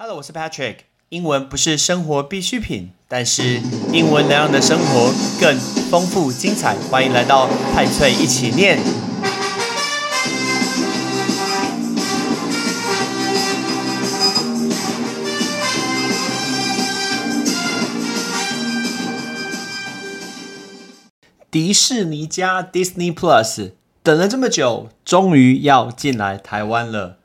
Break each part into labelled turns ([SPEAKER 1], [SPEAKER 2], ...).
[SPEAKER 1] Hello，我是 Patrick。英文不是生活必需品，但是英文能让你的生活更丰富精彩。欢迎来到派翠一起念。迪士尼加 Disney Plus 等了这么久，终于要进来台湾了。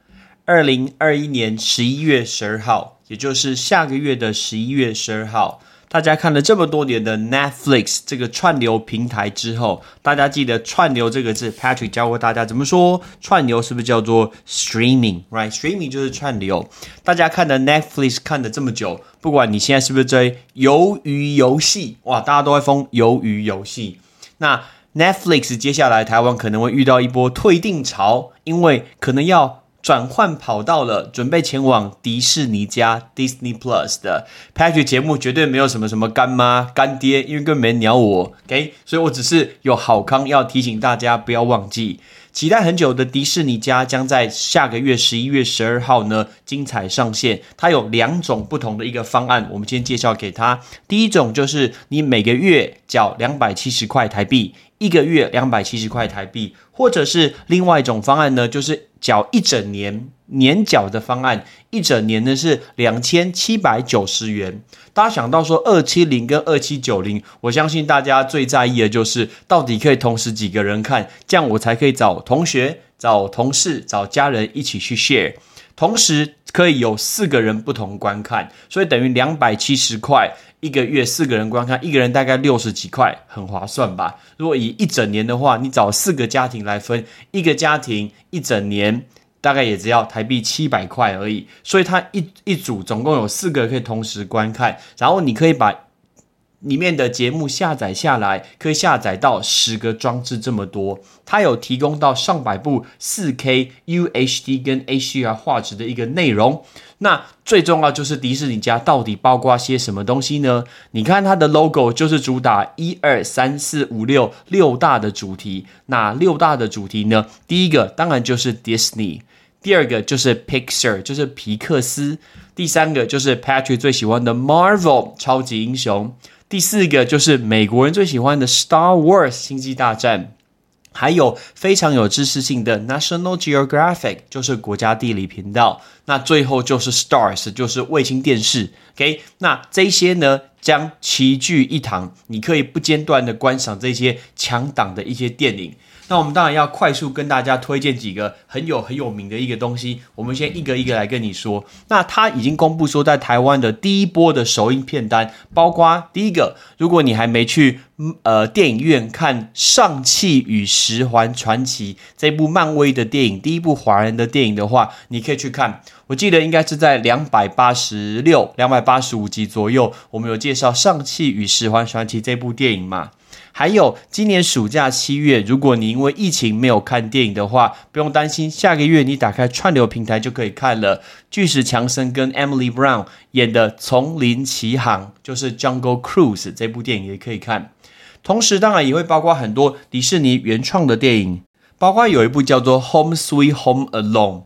[SPEAKER 1] 二零二一年十一月十二号，也就是下个月的十一月十二号，大家看了这么多年的 Netflix 这个串流平台之后，大家记得“串流”这个字，Patrick 教过大家怎么说？串流是不是叫做 streaming？Right？Streaming 就是串流。大家看的 Netflix 看的这么久，不管你现在是不是追鱿鱼游戏，哇，大家都会疯鱿鱼游戏。那 Netflix 接下来台湾可能会遇到一波退订潮，因为可能要。转换跑道了，准备前往迪士尼家 Disney Plus 的 Patch 节目，绝对没有什么什么干妈干爹，因为根本没鸟我，OK，所以我只是有好康要提醒大家，不要忘记，期待很久的迪士尼家将在下个月十一月十二号呢精彩上线。它有两种不同的一个方案，我们先介绍给他。第一种就是你每个月缴两百七十块台币。一个月两百七十块台币，或者是另外一种方案呢，就是缴一整年年缴的方案，一整年呢是两千七百九十元。大家想到说二七零跟二七九零，我相信大家最在意的就是到底可以同时几个人看，这样我才可以找同学、找同事、找家人一起去 share，同时可以有四个人不同观看，所以等于两百七十块。一个月四个人观看，一个人大概六十几块，很划算吧？如果以一整年的话，你找四个家庭来分，一个家庭一整年大概也只要台币七百块而已。所以它一一组总共有四个可以同时观看，然后你可以把。里面的节目下载下来，可以下载到十个装置这么多。它有提供到上百部四 K UHD 跟 HDR 画质的一个内容。那最重要就是迪士尼家到底包括些什么东西呢？你看它的 logo 就是主打一二三四五六六大的主题。那六大的主题呢？第一个当然就是 Disney，第二个就是 Pixar，就是皮克斯。第三个就是 Patrick 最喜欢的 Marvel 超级英雄。第四个就是美国人最喜欢的《Star Wars》星际大战，还有非常有知识性的 National Geographic，就是国家地理频道。那最后就是 Stars，就是卫星电视。OK，那这些呢将齐聚一堂，你可以不间断的观赏这些强档的一些电影。那我们当然要快速跟大家推荐几个很有很有名的一个东西。我们先一个一个来跟你说。那他已经公布说，在台湾的第一波的首映片单，包括第一个，如果你还没去呃电影院看《上汽与十环传奇》这部漫威的电影，第一部华人的电影的话，你可以去看。我记得应该是在两百八十六、两百八十五集左右，我们有介绍《上汽与十环传奇》这部电影嘛？还有今年暑假七月，如果你因为疫情没有看电影的话，不用担心，下个月你打开串流平台就可以看了。巨石强森跟 Emily Brown 演的《丛林奇航》就是《Jungle Cruise》这部电影也可以看。同时，当然也会包括很多迪士尼原创的电影，包括有一部叫做《Home Sweet Home Alone》。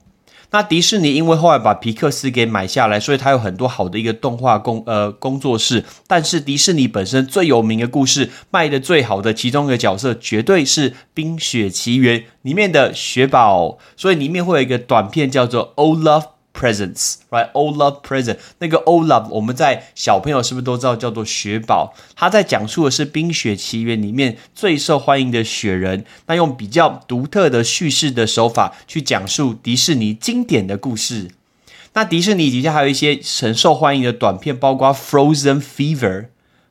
[SPEAKER 1] 那迪士尼因为后来把皮克斯给买下来，所以它有很多好的一个动画工呃工作室。但是迪士尼本身最有名的故事卖的最好的其中一个角色，绝对是《冰雪奇缘》里面的雪宝。所以里面会有一个短片叫做《All Love》。Presents, right? Old love present. 那个 Old love，我们在小朋友是不是都知道叫做雪宝？他在讲述的是《冰雪奇缘》里面最受欢迎的雪人。那用比较独特的叙事的手法去讲述迪士尼经典的故事。那迪士尼底下还有一些很受欢迎的短片，包括《Frozen Fever》，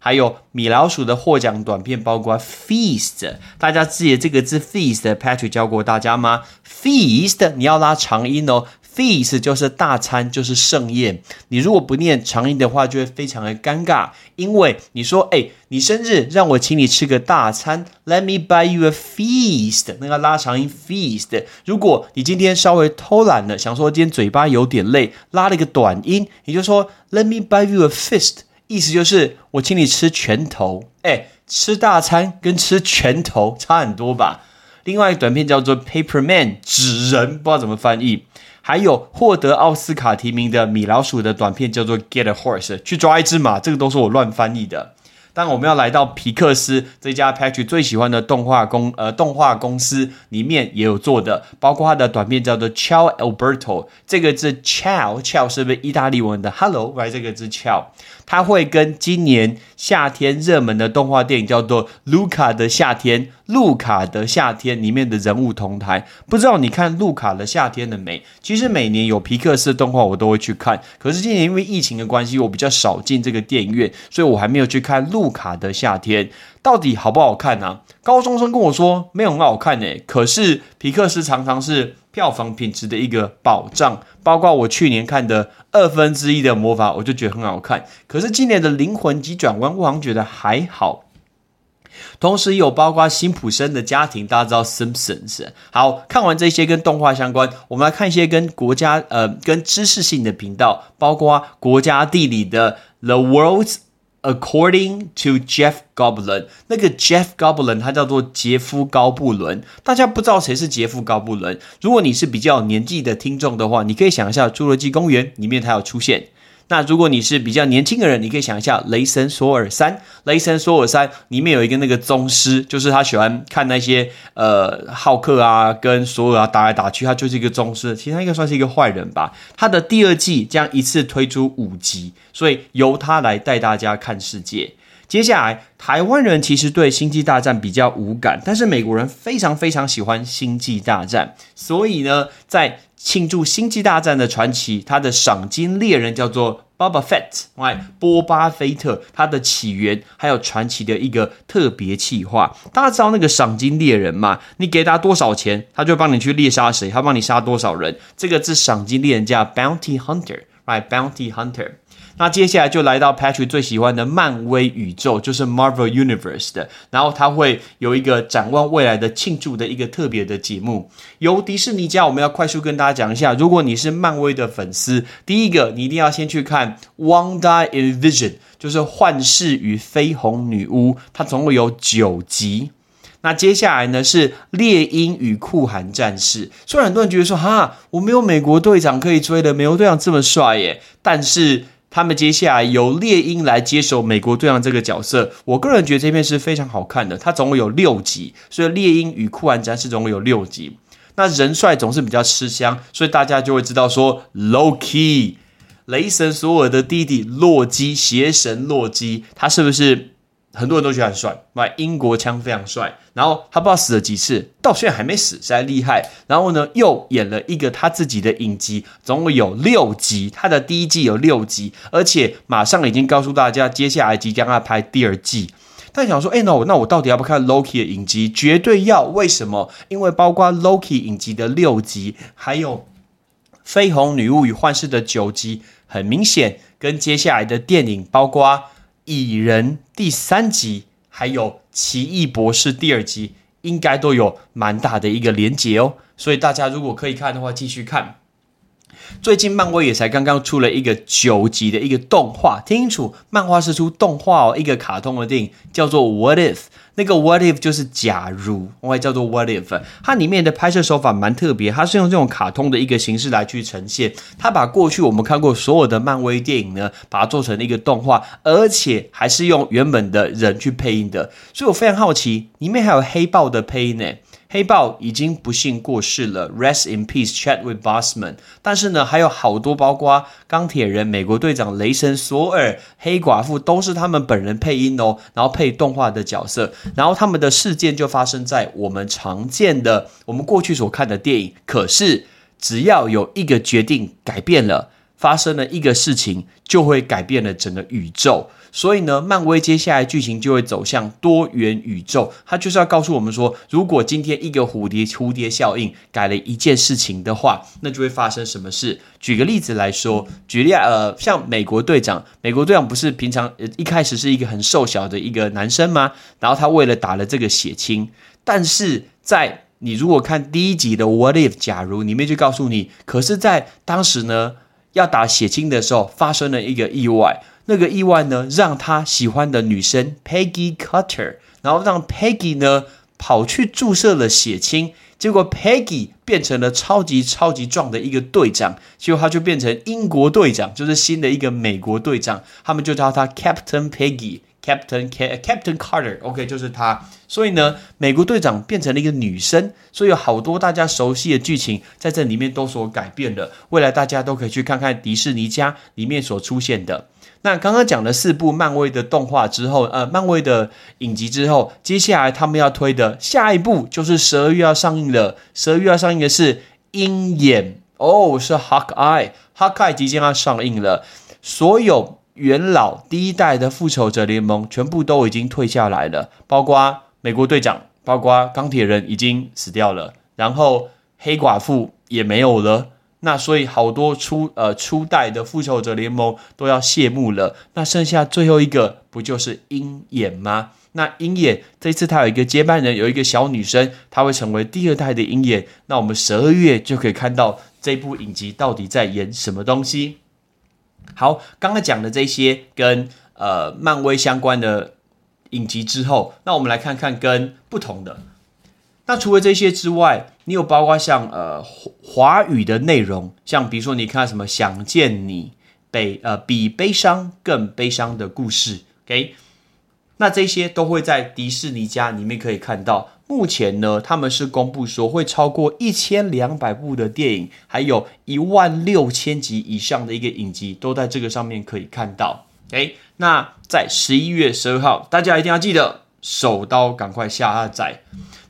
[SPEAKER 1] 还有米老鼠的获奖短片，包括《Feast》。大家记得这个字 Feast，Patrick 教过大家吗？Feast，你要拉长音哦。Feast 就是大餐，就是盛宴。你如果不念长音的话，就会非常的尴尬。因为你说，哎，你生日让我请你吃个大餐，Let me buy you a feast。那个拉长音 feast。如果你今天稍微偷懒了，想说今天嘴巴有点累，拉了一个短音，你就说 Let me buy you a fist。意思就是我请你吃拳头。哎，吃大餐跟吃拳头差很多吧？另外一个短片叫做 Paper Man，纸人，不知道怎么翻译。还有获得奥斯卡提名的米老鼠的短片叫做《Get a Horse》，去抓一只马，这个都是我乱翻译的。当我们要来到皮克斯这家 Patrick 最喜欢的动画公呃动画公司里面也有做的，包括它的短片叫做 Ciao Alberto，这个字 Ciao Ciao 是不是意大利文的 Hello？来这个字 Ciao，它会跟今年夏天热门的动画电影叫做《卢卡的夏天》。路卡的夏天里面的人物同台，不知道你看路卡的夏天了没？其实每年有皮克斯动画我都会去看，可是今年因为疫情的关系，我比较少进这个电影院，所以我还没有去看路卡的夏天到底好不好看呢？高中生跟我说没有很好看诶，可是皮克斯常常是票房品质的一个保障，包括我去年看的二分之一的魔法，我就觉得很好看。可是今年的灵魂急转弯，我好像觉得还好。同时有包括辛普森的家庭，大家知道 Simpsons。好看完这些跟动画相关，我们来看一些跟国家呃跟知识性的频道，包括国家地理的 The World According to Jeff Goblin。那个 Jeff Goblin 他叫做杰夫高布伦，大家不知道谁是杰夫高布伦？如果你是比较年纪的听众的话，你可以想一下《侏罗纪公园》里面他有出现。那如果你是比较年轻的人，你可以想一下《雷神索尔三》，《雷神索尔三》里面有一个那个宗师，就是他喜欢看那些呃浩克啊跟索尔啊打来打去，他就是一个宗师，其实他应该算是一个坏人吧。他的第二季将一次推出五集，所以由他来带大家看世界。接下来，台湾人其实对《星际大战》比较无感，但是美国人非常非常喜欢《星际大战》，所以呢，在庆祝《星际大战》的传奇，它的赏金猎人叫做 Boba Fett，哎，波巴菲特，它的起源还有传奇的一个特别企划。大家知道那个赏金猎人吗？你给他多少钱，他就帮你去猎杀谁，他帮你杀多少人。这个是赏金猎人叫 Bounty Hunter，right？Bounty Hunter。那接下来就来到 Patrick 最喜欢的漫威宇宙，就是 Marvel Universe 的。然后他会有一个展望未来的庆祝的一个特别的节目，由迪士尼家。我们要快速跟大家讲一下，如果你是漫威的粉丝，第一个你一定要先去看《Wanda in Vision》，就是《幻视与绯红女巫》，它总共有九集。那接下来呢是《猎鹰与酷寒战士》。虽然很多人觉得说，哈，我没有美国队长可以追的，美国队长这么帅耶，但是。他们接下来由猎鹰来接手美国队长这个角色，我个人觉得这片是非常好看的。它总共有六集，所以猎鹰与酷玩战士总共有六集。那人帅总是比较吃香，所以大家就会知道说，Loki，雷神索尔的弟弟洛基，邪神洛基，他是不是？很多人都觉得很帅，买英国腔非常帅。然后他不知道死了几次，到现在还没死，实在厉害。然后呢，又演了一个他自己的影集，总共有六集。他的第一季有六集，而且马上已经告诉大家，接下来即将要拍第二季。但想说，哎，那我那我到底要不要看 Loki 的影集？绝对要！为什么？因为包括 Loki 影集的六集，还有绯红女巫与幻视的九集，很明显跟接下来的电影，包括。蚁人第三集，还有奇异博士第二集，应该都有蛮大的一个连结哦。所以大家如果可以看的话，继续看。最近漫威也才刚刚出了一个九集的一个动画，听清楚，漫画是出动画哦，一个卡通的电影叫做《What If》。那个 What If 就是假如，我还叫做 What If，它里面的拍摄手法蛮特别，它是用这种卡通的一个形式来去呈现，它把过去我们看过所有的漫威电影呢，把它做成了一个动画，而且还是用原本的人去配音的，所以我非常好奇，里面还有黑豹的配音呢。黑豹已经不幸过世了，Rest in peace，Chadwick Boseman。但是呢，还有好多，包括钢铁人、美国队长、雷神索尔、黑寡妇，都是他们本人配音哦，然后配动画的角色。然后他们的事件就发生在我们常见的、我们过去所看的电影。可是，只要有一个决定改变了，发生了一个事情，就会改变了整个宇宙。所以呢，漫威接下来剧情就会走向多元宇宙。它就是要告诉我们说，如果今天一个蝴蝶蝴蝶效应改了一件事情的话，那就会发生什么事？举个例子来说，举例呃，像美国队长，美国队长不是平常一开始是一个很瘦小的一个男生吗？然后他为了打了这个血清，但是在你如果看第一集的 What If 假如里面就告诉你，可是，在当时呢要打血清的时候发生了一个意外。那个意外呢，让他喜欢的女生 Peggy Cutter，然后让 Peggy 呢跑去注射了血清，结果 Peggy 变成了超级超级壮的一个队长，结果他就变成英国队长，就是新的一个美国队长，他们就叫他 Captain Peggy。Captain Captain Carter，OK，就是他。所以呢，美国队长变成了一个女生，所以有好多大家熟悉的剧情在这里面都所改变了。未来大家都可以去看看迪士尼家里面所出现的。那刚刚讲了四部漫威的动画之后，呃，漫威的影集之后，接下来他们要推的下一部就是十二月要上映了。十二月要上映的是《鹰眼》哦，是 Hawkeye，Hawkeye 即将要上映了。所有。元老第一代的复仇者联盟全部都已经退下来了，包括美国队长，包括钢铁人已经死掉了，然后黑寡妇也没有了。那所以好多初呃初代的复仇者联盟都要谢幕了。那剩下最后一个不就是鹰眼吗？那鹰眼这次他有一个接班人，有一个小女生，她会成为第二代的鹰眼。那我们十二月就可以看到这部影集到底在演什么东西。好，刚刚讲的这些跟呃漫威相关的影集之后，那我们来看看跟不同的。那除了这些之外，你有包括像呃华语的内容，像比如说你看什么想见你，悲呃比悲伤更悲伤的故事，OK？那这些都会在迪士尼家里面可以看到。目前呢，他们是公布说会超过一千两百部的电影，还有一万六千集以上的一个影集，都在这个上面可以看到。诶，那在十一月十二号，大家一定要记得手刀赶快下载。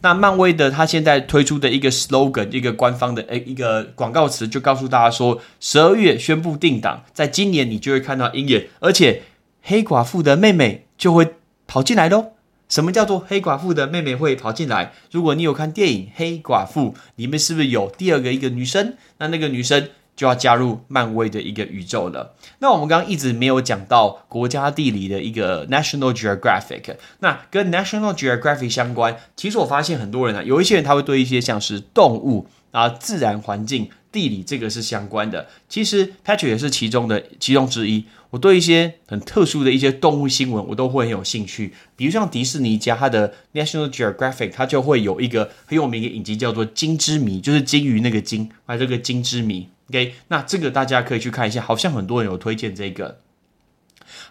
[SPEAKER 1] 那漫威的他现在推出的一个 slogan，一个官方的诶一个广告词，就告诉大家说，十二月宣布定档，在今年你就会看到鹰眼，而且黑寡妇的妹妹就会跑进来喽。什么叫做黑寡妇的妹妹会跑进来？如果你有看电影《黑寡妇》，里面是不是有第二个一个女生？那那个女生就要加入漫威的一个宇宙了。那我们刚刚一直没有讲到国家地理的一个 National Geographic，那跟 National Geographic 相关，其实我发现很多人啊，有一些人他会对一些像是动物啊、自然环境、地理这个是相关的。其实 Patrick 也是其中的其中之一。我对一些很特殊的一些动物新闻，我都会很有兴趣。比如像迪士尼家，它的 National Geographic，它就会有一个很有名的影集，叫做《金之谜》，就是金鱼那个金，啊，这个金之谜。OK，那这个大家可以去看一下，好像很多人有推荐这个。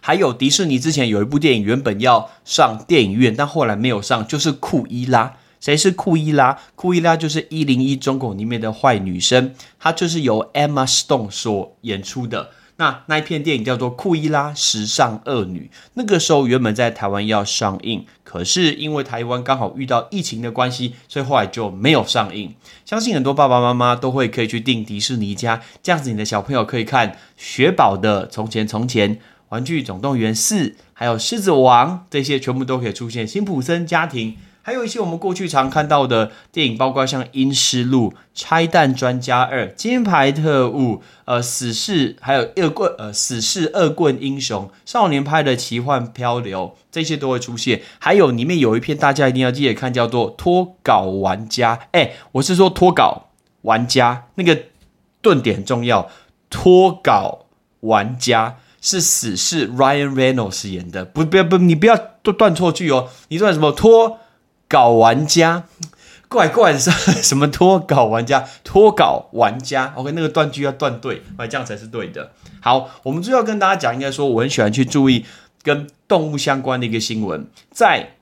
[SPEAKER 1] 还有迪士尼之前有一部电影，原本要上电影院，但后来没有上，就是库伊拉。谁是库伊拉？库伊拉就是一零一中狗里面的坏女生，她就是由 Emma Stone 所演出的。那那一片电影叫做《库伊拉时尚恶女》，那个时候原本在台湾要上映，可是因为台湾刚好遇到疫情的关系，所以后来就没有上映。相信很多爸爸妈妈都会可以去订迪士尼家，这样子你的小朋友可以看雪宝的《从前从前》、《玩具总动员四》，还有《狮子王》，这些全部都可以出现辛普森家庭。还有一些我们过去常看到的电影，包括像《阴尸路》《拆弹专家二》《金牌特务》呃《死侍》，还有恶棍呃《死侍恶棍英雄》少年派的奇幻漂流，这些都会出现。还有里面有一篇大家一定要记得看，叫做脱稿玩家。哎，我是说脱稿玩家，那个顿点重要。脱稿玩家是死侍 Ryan Reynolds 演的，不不要不，你不要断断错句哦，你说什么脱？搞玩家，怪怪的，什么脱搞玩家？脱搞玩家，OK，那个断句要断对，哎，这样才是对的。好，我们最后跟大家讲，应该说我很喜欢去注意跟动物相关的一个新闻，在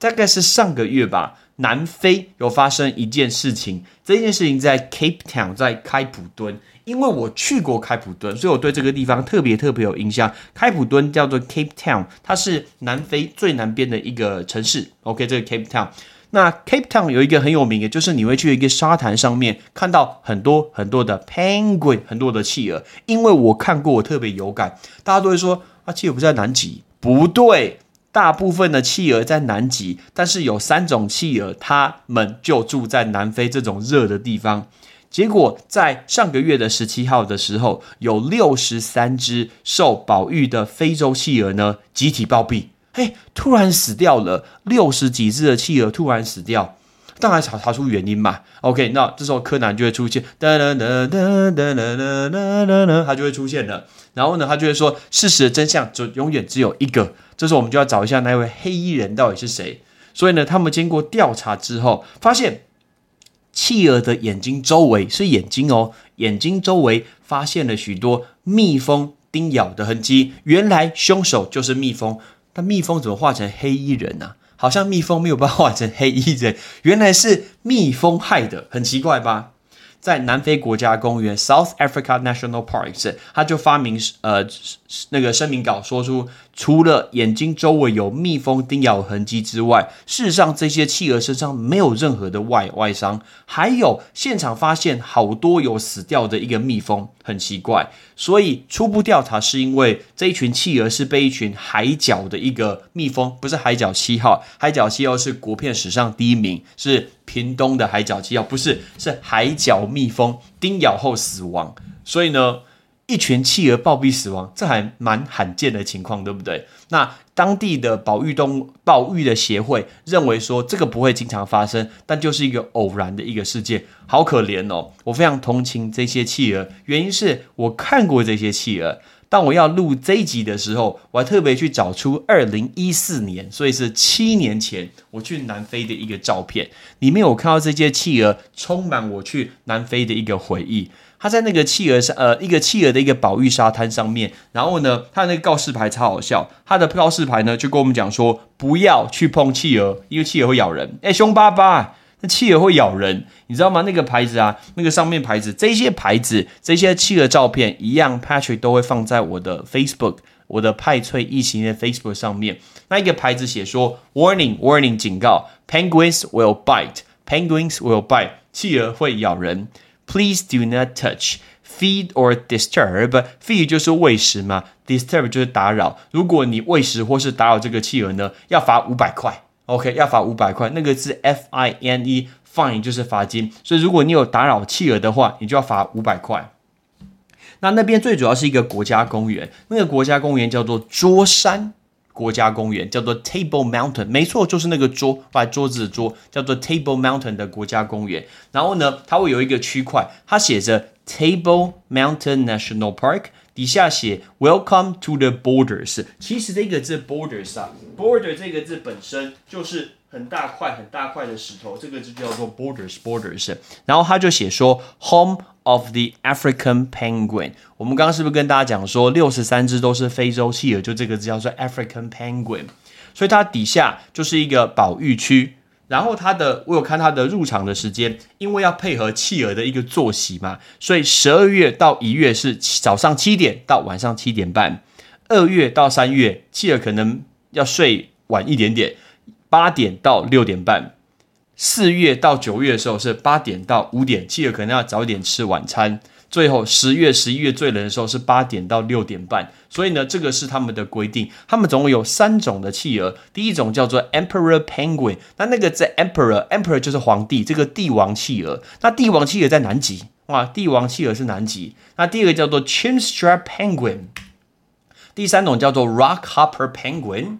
[SPEAKER 1] 大概是上个月吧，南非有发生一件事情，这件事情在 Cape Town，在开普敦。因为我去过开普敦，所以我对这个地方特别特别有印象。开普敦叫做 Cape Town，它是南非最南边的一个城市。OK，这个 Cape Town，那 Cape Town 有一个很有名的，就是你会去一个沙滩上面看到很多很多的 penguin，很多的企鹅。因为我看过，我特别有感。大家都会说啊，企鹅不在南极？不对，大部分的企鹅在南极，但是有三种企鹅，它们就住在南非这种热的地方。结果在上个月的十七号的时候，有六十三只受保育的非洲企鹅呢集体暴毙，嘿，突然死掉了，六十几只的企鹅突然死掉，当然查查出原因嘛。OK，那这时候柯南就会出现，哒哒哒哒哒哒哒哒，他就会出现了。然后呢，他就会说，事实的真相就永远只有一个。这时候我们就要找一下那位黑衣人到底是谁。所以呢，他们经过调查之后，发现企鹅的眼睛周围是眼睛哦，眼睛周围发现了许多蜜蜂叮咬的痕迹。原来凶手就是蜜蜂，但蜜蜂怎么化成黑衣人呢？好像蜜蜂没有办法化成黑衣人，原来是蜜蜂害的，很奇怪吧？在南非国家公园 （South Africa National Parks），他就发明呃那个声明稿，说出除了眼睛周围有蜜蜂叮咬痕迹之外，事实上这些企鹅身上没有任何的外外伤，还有现场发现好多有死掉的一个蜜蜂，很奇怪。所以初步调查是因为这一群企鹅是被一群海角的一个蜜蜂，不是海角七号，海角七号是国片史上第一名，是屏东的海角七号，不是是海角蜜蜂叮咬后死亡。所以呢，一群企鹅暴毙死亡，这还蛮罕见的情况，对不对？那当地的保育动物保育的协会认为说，这个不会经常发生，但就是一个偶然的一个事件，好可怜哦！我非常同情这些企鹅，原因是我看过这些企鹅。当我要录这一集的时候，我还特别去找出二零一四年，所以是七年前我去南非的一个照片，里面我看到这些企鹅，充满我去南非的一个回忆。他在那个企鹅上，呃，一个企鹅的一个保育沙滩上面，然后呢，他的那个告示牌超好笑，他的告示牌呢就跟我们讲说，不要去碰企鹅，因为企鹅会咬人。哎，凶巴巴，那企鹅会咬人，你知道吗？那个牌子啊，那个上面牌子，这些牌子，这些企鹅照片一样，Patrick 都会放在我的 Facebook，我的派翠异形的 Facebook 上面。那一个牌子写说，Warning，Warning，警告，Penguins will bite，Penguins will bite，企鹅会咬人。Please do not touch, feed or disturb. Feed 就是喂食嘛，disturb 就是打扰。如果你喂食或是打扰这个企鹅呢，要罚五百块。OK，要罚五百块。那个是 F I N E，fine 就是罚金。所以如果你有打扰企鹅的话，你就要罚五百块。那那边最主要是一个国家公园，那个国家公园叫做桌山。国家公园叫做 Table Mountain，没错，就是那个桌，把桌子的桌，叫做 Table Mountain 的国家公园。然后呢，它会有一个区块，它写着 Table Mountain National Park，底下写 Welcome to the Borders。其实这个字 Borders 啊，Border 这个字本身就是很大块很大块的石头，这个就叫做 Borders Borders。然后他就写说 Home。of the African penguin，我们刚刚是不是跟大家讲说六十三只都是非洲企鹅？就这个字叫做 African penguin，所以它底下就是一个保育区。然后它的我有看它的入场的时间，因为要配合企鹅的一个作息嘛，所以十二月到一月是早上七点到晚上七点半，二月到三月企鹅可能要睡晚一点点，八点到六点半。四月到九月的时候是八点到五点，企鹅可能要早点吃晚餐。最后十月、十一月最冷的时候是八点到六点半。所以呢，这个是他们的规定。他们总共有三种的企鹅，第一种叫做 Emperor Penguin，那那个在 Emperor，Emperor 就是皇帝，这个帝王企鹅。那帝王企鹅在南极，哇，帝王企鹅是南极。那第二个叫做 Chinstrap Penguin，第三种叫做 Rockhopper Penguin。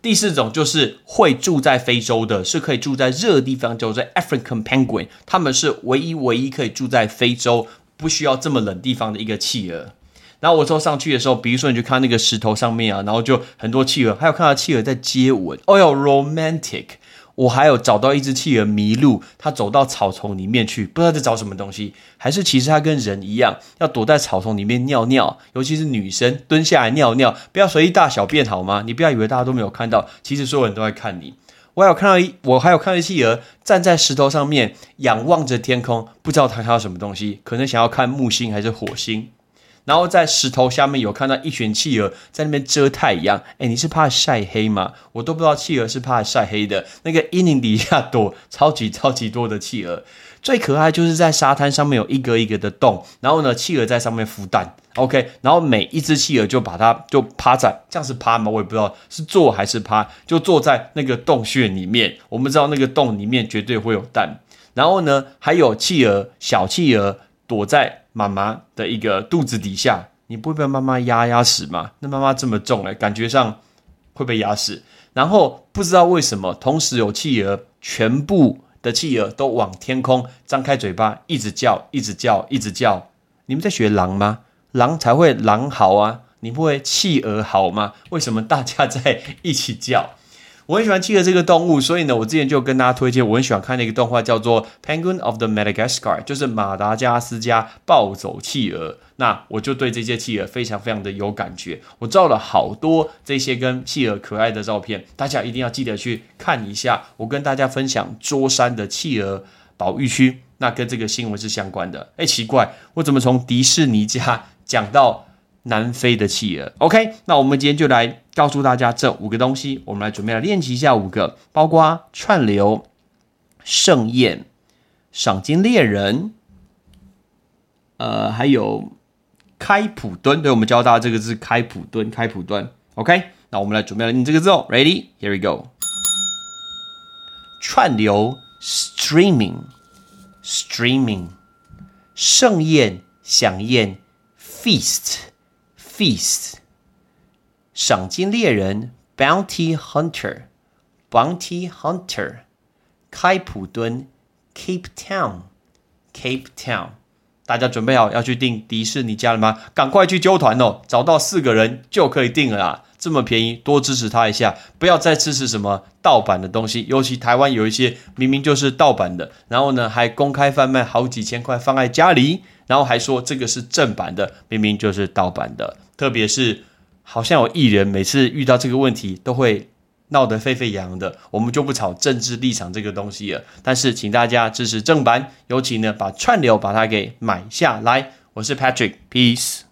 [SPEAKER 1] 第四种就是会住在非洲的，是可以住在热地方，叫做 African penguin，他们是唯一唯一可以住在非洲，不需要这么冷地方的一个企鹅。然后我坐上去的时候，比如说你去看那个石头上面啊，然后就很多企鹅，还有看到企鹅在接吻，哦哟，romantic。我还有找到一只企鹅迷路，它走到草丛里面去，不知道在找什么东西，还是其实它跟人一样，要躲在草丛里面尿尿，尤其是女生蹲下来尿尿，不要随意大小便好吗？你不要以为大家都没有看到，其实所有人都在看你。我还有看到一，我还有看到企鹅站在石头上面，仰望着天空，不知道它看到什么东西，可能想要看木星还是火星。然后在石头下面有看到一群企鹅在那边遮太阳。哎，你是怕晒黑吗？我都不知道企鹅是怕晒黑的。那个阴影底下躲超级超级多的企鹅，最可爱就是在沙滩上面有一个一个的洞，然后呢，企鹅在上面孵蛋。OK，然后每一只企鹅就把它就趴在，这样是趴吗？我也不知道是坐还是趴，就坐在那个洞穴里面。我们知道那个洞里面绝对会有蛋。然后呢，还有企鹅，小企鹅躲在。妈妈的一个肚子底下，你不会被妈妈压压死吗？那妈妈这么重哎，感觉上会被压死。然后不知道为什么，同时有企鹅，全部的企鹅都往天空张开嘴巴，一直叫，一直叫，一直叫。你们在学狼吗？狼才会狼嚎啊！你不会企鹅嚎吗？为什么大家在一起叫？我很喜欢企鹅这个动物，所以呢，我之前就跟大家推荐，我很喜欢看那个动画，叫做《Penguin of the Madagascar》，就是马达加斯加暴走企鹅。那我就对这些企鹅非常非常的有感觉，我照了好多这些跟企鹅可爱的照片，大家一定要记得去看一下。我跟大家分享桌山的企鹅保育区，那跟这个新闻是相关的。哎，奇怪，我怎么从迪士尼家讲到南非的企鹅？OK，那我们今天就来告诉大家这五个东西，我们来准备来练习一下五个，包括串流、盛宴、赏金猎人，呃，还有。开普敦，对我们教大家这个字，开普敦，开普敦。OK，那我们来准备来念这个字哦。Ready？Here we go。串流，streaming，streaming。盛宴，享宴，feast，feast。赏金猎人，bounty hunter，bounty hunter。开普敦，Cape Town，Cape Town。大家准备好要去订迪士尼家了吗？赶快去揪团哦！找到四个人就可以订了啦，这么便宜，多支持他一下，不要再支持什么盗版的东西。尤其台湾有一些明明就是盗版的，然后呢还公开贩卖好几千块放在家里，然后还说这个是正版的，明明就是盗版的。特别是好像有艺人每次遇到这个问题都会。闹得沸沸扬扬的，我们就不炒政治立场这个东西了。但是，请大家支持正版，尤其呢，把串流把它给买下来。我是 Patrick，Peace。